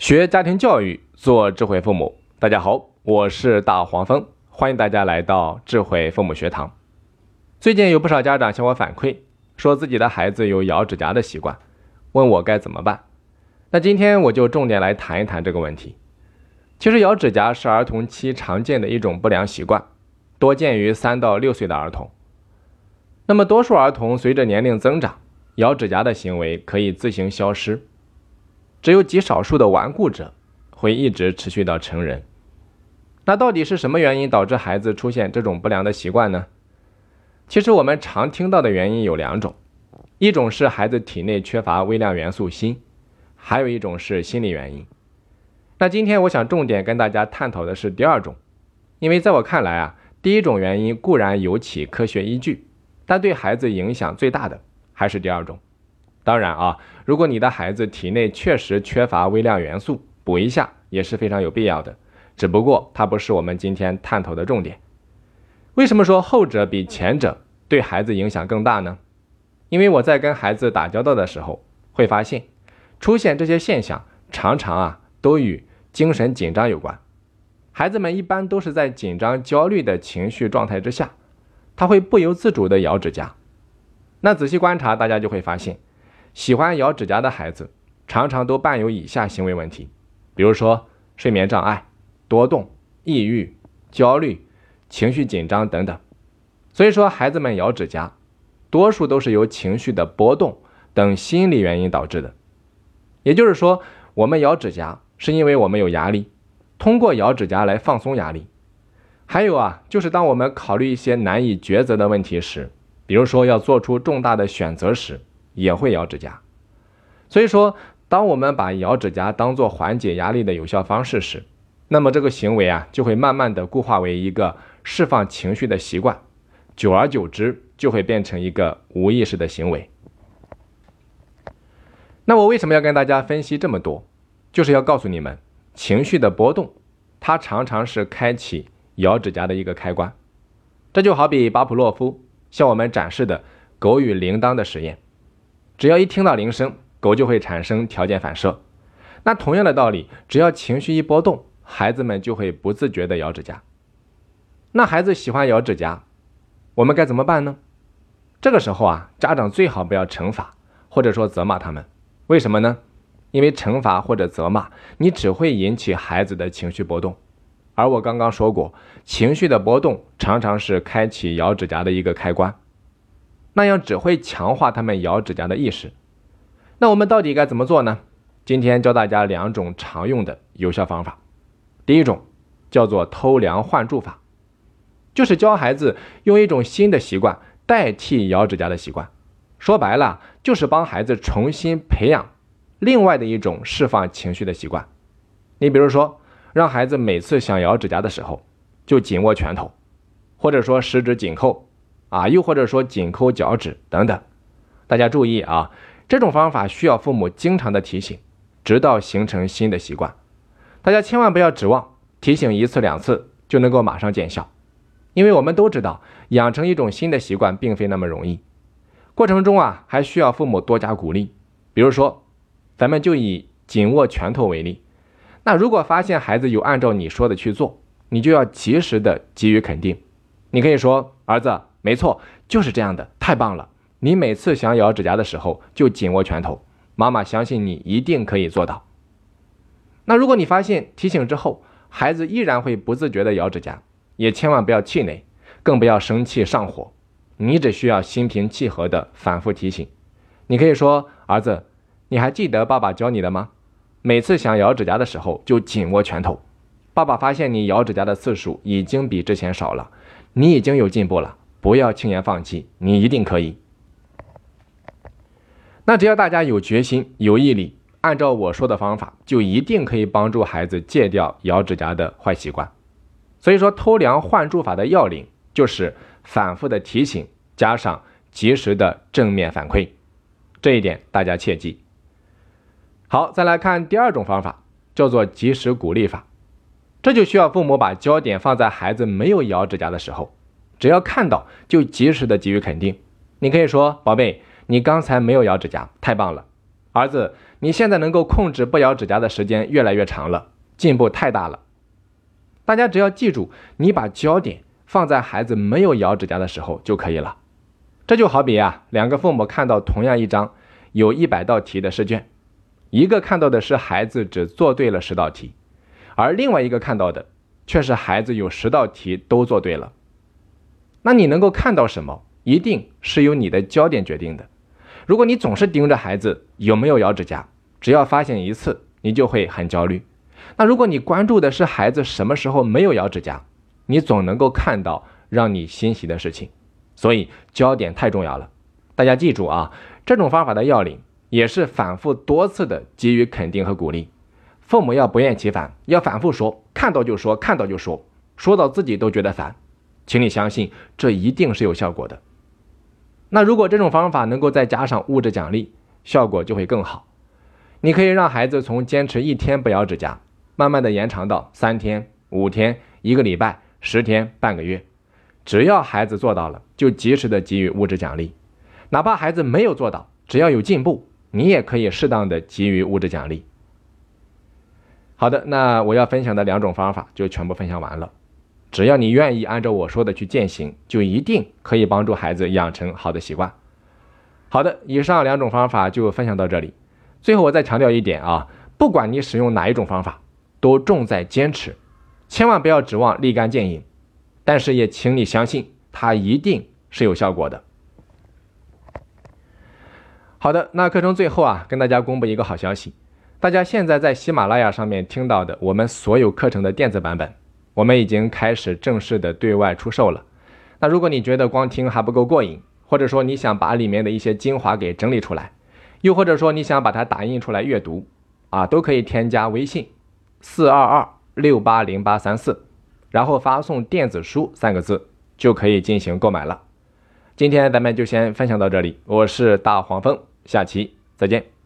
学家庭教育，做智慧父母。大家好，我是大黄蜂，欢迎大家来到智慧父母学堂。最近有不少家长向我反馈，说自己的孩子有咬指甲的习惯，问我该怎么办。那今天我就重点来谈一谈这个问题。其实咬指甲是儿童期常见的一种不良习惯，多见于三到六岁的儿童。那么多数儿童随着年龄增长，咬指甲的行为可以自行消失。只有极少数的顽固者会一直持续到成人。那到底是什么原因导致孩子出现这种不良的习惯呢？其实我们常听到的原因有两种，一种是孩子体内缺乏微量元素锌，还有一种是心理原因。那今天我想重点跟大家探讨的是第二种，因为在我看来啊，第一种原因固然有其科学依据，但对孩子影响最大的还是第二种。当然啊，如果你的孩子体内确实缺乏微量元素，补一下也是非常有必要的。只不过它不是我们今天探讨的重点。为什么说后者比前者对孩子影响更大呢？因为我在跟孩子打交道的时候，会发现出现这些现象常常啊都与精神紧张有关。孩子们一般都是在紧张、焦虑的情绪状态之下，他会不由自主的咬指甲。那仔细观察，大家就会发现。喜欢咬指甲的孩子，常常都伴有以下行为问题，比如说睡眠障碍、多动、抑郁、焦虑、情绪紧张等等。所以说，孩子们咬指甲，多数都是由情绪的波动等心理原因导致的。也就是说，我们咬指甲是因为我们有压力，通过咬指甲来放松压力。还有啊，就是当我们考虑一些难以抉择的问题时，比如说要做出重大的选择时。也会咬指甲，所以说，当我们把咬指甲当做缓解压力的有效方式时，那么这个行为啊，就会慢慢的固化为一个释放情绪的习惯，久而久之，就会变成一个无意识的行为。那我为什么要跟大家分析这么多？就是要告诉你们，情绪的波动，它常常是开启咬指甲的一个开关。这就好比巴甫洛夫向我们展示的狗与铃铛的实验。只要一听到铃声，狗就会产生条件反射。那同样的道理，只要情绪一波动，孩子们就会不自觉地咬指甲。那孩子喜欢咬指甲，我们该怎么办呢？这个时候啊，家长最好不要惩罚或者说责骂他们。为什么呢？因为惩罚或者责骂，你只会引起孩子的情绪波动。而我刚刚说过，情绪的波动常常是开启咬指甲的一个开关。那样只会强化他们咬指甲的意识。那我们到底该怎么做呢？今天教大家两种常用的有效方法。第一种叫做偷梁换柱法，就是教孩子用一种新的习惯代替咬指甲的习惯。说白了，就是帮孩子重新培养另外的一种释放情绪的习惯。你比如说，让孩子每次想咬指甲的时候，就紧握拳头，或者说十指紧扣。啊，又或者说紧抠脚趾等等，大家注意啊，这种方法需要父母经常的提醒，直到形成新的习惯。大家千万不要指望提醒一次两次就能够马上见效，因为我们都知道，养成一种新的习惯并非那么容易，过程中啊还需要父母多加鼓励。比如说，咱们就以紧握拳头为例，那如果发现孩子有按照你说的去做，你就要及时的给予肯定。你可以说，儿子。没错，就是这样的，太棒了！你每次想咬指甲的时候就紧握拳头，妈妈相信你一定可以做到。那如果你发现提醒之后，孩子依然会不自觉的咬指甲，也千万不要气馁，更不要生气上火，你只需要心平气和的反复提醒。你可以说：“儿子，你还记得爸爸教你的吗？每次想咬指甲的时候就紧握拳头。爸爸发现你咬指甲的次数已经比之前少了，你已经有进步了。”不要轻言放弃，你一定可以。那只要大家有决心、有毅力，按照我说的方法，就一定可以帮助孩子戒掉咬指甲的坏习惯。所以说，偷梁换柱法的要领就是反复的提醒，加上及时的正面反馈，这一点大家切记。好，再来看第二种方法，叫做及时鼓励法。这就需要父母把焦点放在孩子没有咬指甲的时候。只要看到就及时的给予肯定，你可以说：“宝贝，你刚才没有咬指甲，太棒了。”儿子，你现在能够控制不咬指甲的时间越来越长了，进步太大了。大家只要记住，你把焦点放在孩子没有咬指甲的时候就可以了。这就好比啊，两个父母看到同样一张有一百道题的试卷，一个看到的是孩子只做对了十道题，而另外一个看到的却是孩子有十道题都做对了。那你能够看到什么，一定是由你的焦点决定的。如果你总是盯着孩子有没有咬指甲，只要发现一次，你就会很焦虑。那如果你关注的是孩子什么时候没有咬指甲，你总能够看到让你欣喜的事情。所以焦点太重要了，大家记住啊！这种方法的要领也是反复多次的给予肯定和鼓励。父母要不厌其烦，要反复说，看到就说，看到就说，说到自己都觉得烦。请你相信，这一定是有效果的。那如果这种方法能够再加上物质奖励，效果就会更好。你可以让孩子从坚持一天不咬指甲，慢慢的延长到三天、五天、一个礼拜、十天、半个月。只要孩子做到了，就及时的给予物质奖励；哪怕孩子没有做到，只要有进步，你也可以适当的给予物质奖励。好的，那我要分享的两种方法就全部分享完了。只要你愿意按照我说的去践行，就一定可以帮助孩子养成好的习惯。好的，以上两种方法就分享到这里。最后我再强调一点啊，不管你使用哪一种方法，都重在坚持，千万不要指望立竿见影。但是也请你相信，它一定是有效果的。好的，那课程最后啊，跟大家公布一个好消息，大家现在在喜马拉雅上面听到的我们所有课程的电子版本，我们已经开始正式的对外出售了。那如果你觉得光听还不够过瘾，或者说你想把里面的一些精华给整理出来，又或者说你想把它打印出来阅读，啊，都可以添加微信四二二六八零八三四。然后发送“电子书”三个字，就可以进行购买了。今天咱们就先分享到这里，我是大黄蜂，下期再见。